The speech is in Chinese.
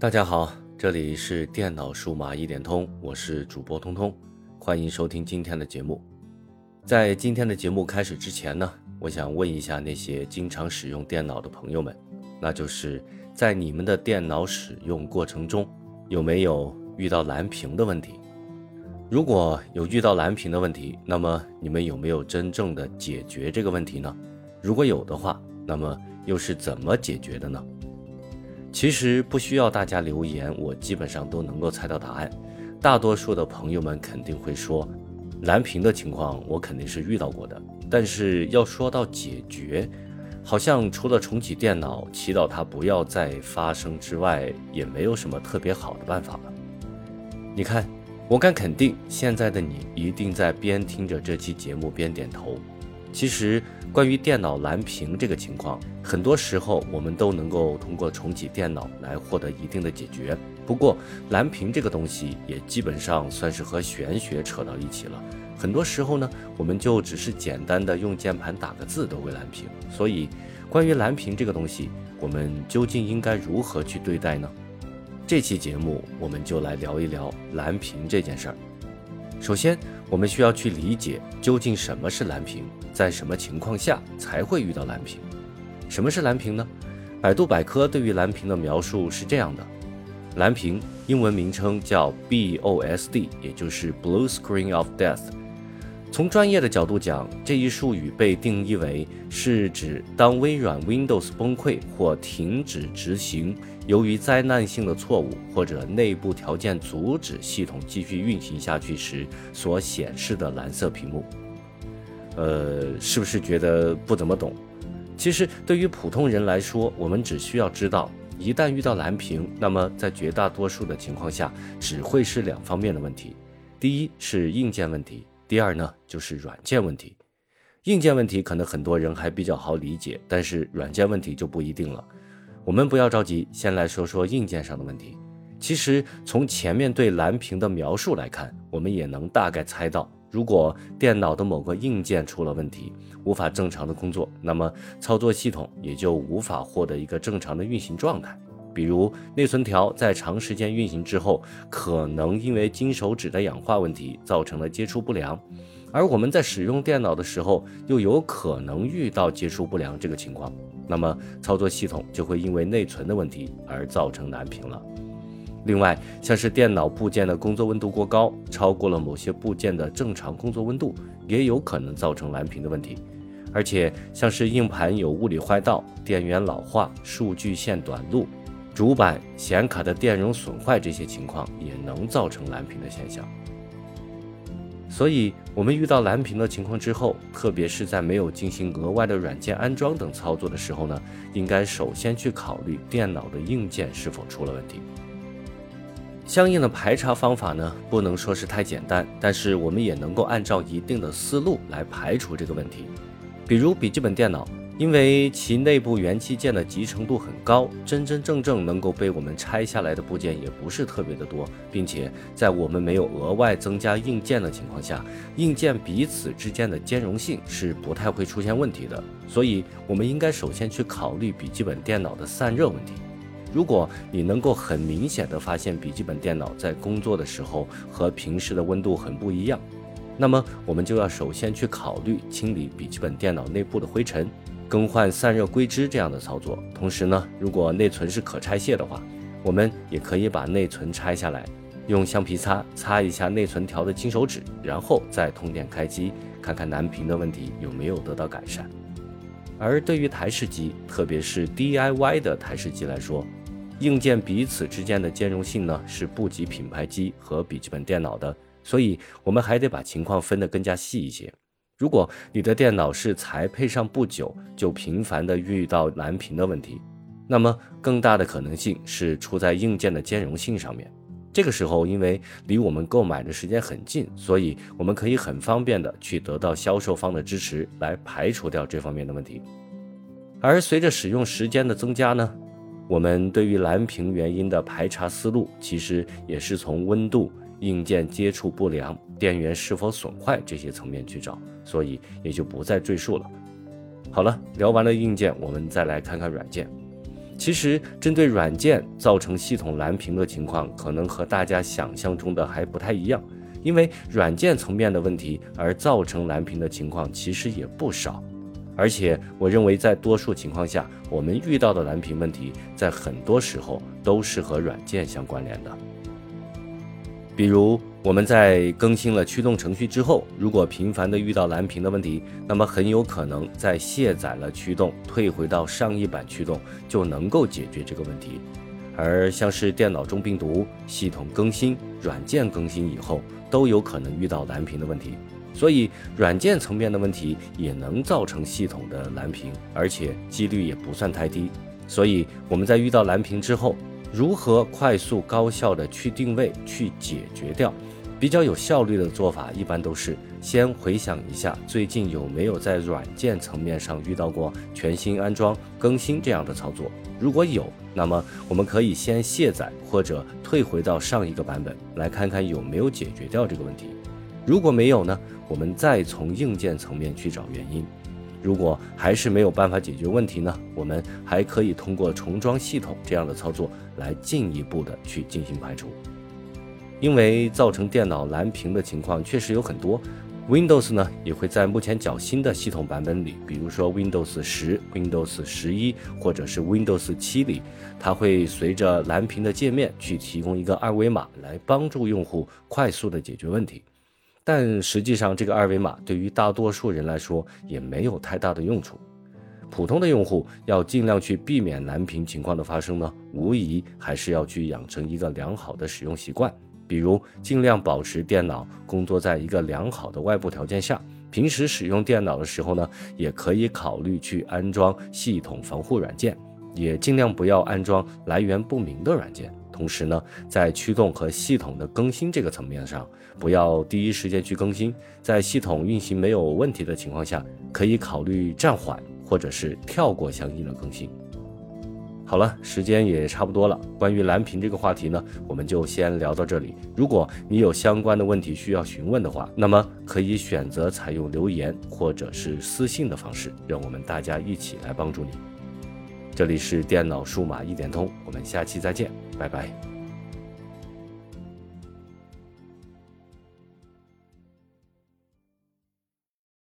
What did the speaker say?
大家好，这里是电脑数码一点通，我是主播通通，欢迎收听今天的节目。在今天的节目开始之前呢，我想问一下那些经常使用电脑的朋友们，那就是在你们的电脑使用过程中，有没有遇到蓝屏的问题？如果有遇到蓝屏的问题，那么你们有没有真正的解决这个问题呢？如果有的话，那么又是怎么解决的呢？其实不需要大家留言，我基本上都能够猜到答案。大多数的朋友们肯定会说，蓝屏的情况我肯定是遇到过的。但是要说到解决，好像除了重启电脑，祈祷它不要再发生之外，也没有什么特别好的办法了。你看，我敢肯定，现在的你一定在边听着这期节目边点头。其实，关于电脑蓝屏这个情况，很多时候我们都能够通过重启电脑来获得一定的解决。不过，蓝屏这个东西也基本上算是和玄学扯到一起了。很多时候呢，我们就只是简单的用键盘打个字都会蓝屏。所以，关于蓝屏这个东西，我们究竟应该如何去对待呢？这期节目我们就来聊一聊蓝屏这件事儿。首先，我们需要去理解究竟什么是蓝屏，在什么情况下才会遇到蓝屏？什么是蓝屏呢？百度百科对于蓝屏的描述是这样的：蓝屏英文名称叫 BOSD，也就是 Blue Screen of Death。从专业的角度讲，这一术语被定义为是指当微软 Windows 崩溃或停止执行。由于灾难性的错误或者内部条件阻止系统继续运行下去时所显示的蓝色屏幕，呃，是不是觉得不怎么懂？其实对于普通人来说，我们只需要知道，一旦遇到蓝屏，那么在绝大多数的情况下，只会是两方面的问题：第一是硬件问题，第二呢就是软件问题。硬件问题可能很多人还比较好理解，但是软件问题就不一定了。我们不要着急，先来说说硬件上的问题。其实从前面对蓝屏的描述来看，我们也能大概猜到，如果电脑的某个硬件出了问题，无法正常的工作，那么操作系统也就无法获得一个正常的运行状态。比如内存条在长时间运行之后，可能因为金手指的氧化问题造成了接触不良，而我们在使用电脑的时候，又有可能遇到接触不良这个情况。那么操作系统就会因为内存的问题而造成蓝屏了。另外，像是电脑部件的工作温度过高，超过了某些部件的正常工作温度，也有可能造成蓝屏的问题。而且，像是硬盘有物理坏道、电源老化、数据线短路、主板、显卡的电容损坏这些情况，也能造成蓝屏的现象。所以，我们遇到蓝屏的情况之后，特别是在没有进行额外的软件安装等操作的时候呢，应该首先去考虑电脑的硬件是否出了问题。相应的排查方法呢，不能说是太简单，但是我们也能够按照一定的思路来排除这个问题，比如笔记本电脑。因为其内部元器件的集成度很高，真真正正能够被我们拆下来的部件也不是特别的多，并且在我们没有额外增加硬件的情况下，硬件彼此之间的兼容性是不太会出现问题的。所以，我们应该首先去考虑笔记本电脑的散热问题。如果你能够很明显的发现笔记本电脑在工作的时候和平时的温度很不一样，那么我们就要首先去考虑清理笔记本电脑内部的灰尘。更换散热硅脂这样的操作，同时呢，如果内存是可拆卸的话，我们也可以把内存拆下来，用橡皮擦擦一下内存条的金手指，然后再通电开机，看看蓝屏的问题有没有得到改善。而对于台式机，特别是 DIY 的台式机来说，硬件彼此之间的兼容性呢是不及品牌机和笔记本电脑的，所以我们还得把情况分得更加细一些。如果你的电脑是才配上不久就频繁的遇到蓝屏的问题，那么更大的可能性是出在硬件的兼容性上面。这个时候，因为离我们购买的时间很近，所以我们可以很方便的去得到销售方的支持，来排除掉这方面的问题。而随着使用时间的增加呢，我们对于蓝屏原因的排查思路，其实也是从温度。硬件接触不良、电源是否损坏这些层面去找，所以也就不再赘述了。好了，聊完了硬件，我们再来看看软件。其实，针对软件造成系统蓝屏的情况，可能和大家想象中的还不太一样。因为软件层面的问题而造成蓝屏的情况其实也不少，而且我认为在多数情况下，我们遇到的蓝屏问题，在很多时候都是和软件相关联的。比如我们在更新了驱动程序之后，如果频繁的遇到蓝屏的问题，那么很有可能在卸载了驱动，退回到上一版驱动就能够解决这个问题。而像是电脑中病毒、系统更新、软件更新以后，都有可能遇到蓝屏的问题，所以软件层面的问题也能造成系统的蓝屏，而且几率也不算太低。所以我们在遇到蓝屏之后，如何快速高效的去定位、去解决掉？比较有效率的做法，一般都是先回想一下最近有没有在软件层面上遇到过全新安装、更新这样的操作。如果有，那么我们可以先卸载或者退回到上一个版本，来看看有没有解决掉这个问题。如果没有呢，我们再从硬件层面去找原因。如果还是没有办法解决问题呢，我们还可以通过重装系统这样的操作来进一步的去进行排除。因为造成电脑蓝屏的情况确实有很多。Windows 呢也会在目前较新的系统版本里，比如说 Windows 十、Windows 十一或者是 Windows 七里，它会随着蓝屏的界面去提供一个二维码来帮助用户快速的解决问题。但实际上，这个二维码对于大多数人来说也没有太大的用处。普通的用户要尽量去避免蓝屏情况的发生呢，无疑还是要去养成一个良好的使用习惯。比如，尽量保持电脑工作在一个良好的外部条件下。平时使用电脑的时候呢，也可以考虑去安装系统防护软件，也尽量不要安装来源不明的软件。同时呢，在驱动和系统的更新这个层面上，不要第一时间去更新。在系统运行没有问题的情况下，可以考虑暂缓或者是跳过相应的更新。好了，时间也差不多了。关于蓝屏这个话题呢，我们就先聊到这里。如果你有相关的问题需要询问的话，那么可以选择采用留言或者是私信的方式，让我们大家一起来帮助你。这里是电脑数码一点通，我们下期再见，拜拜。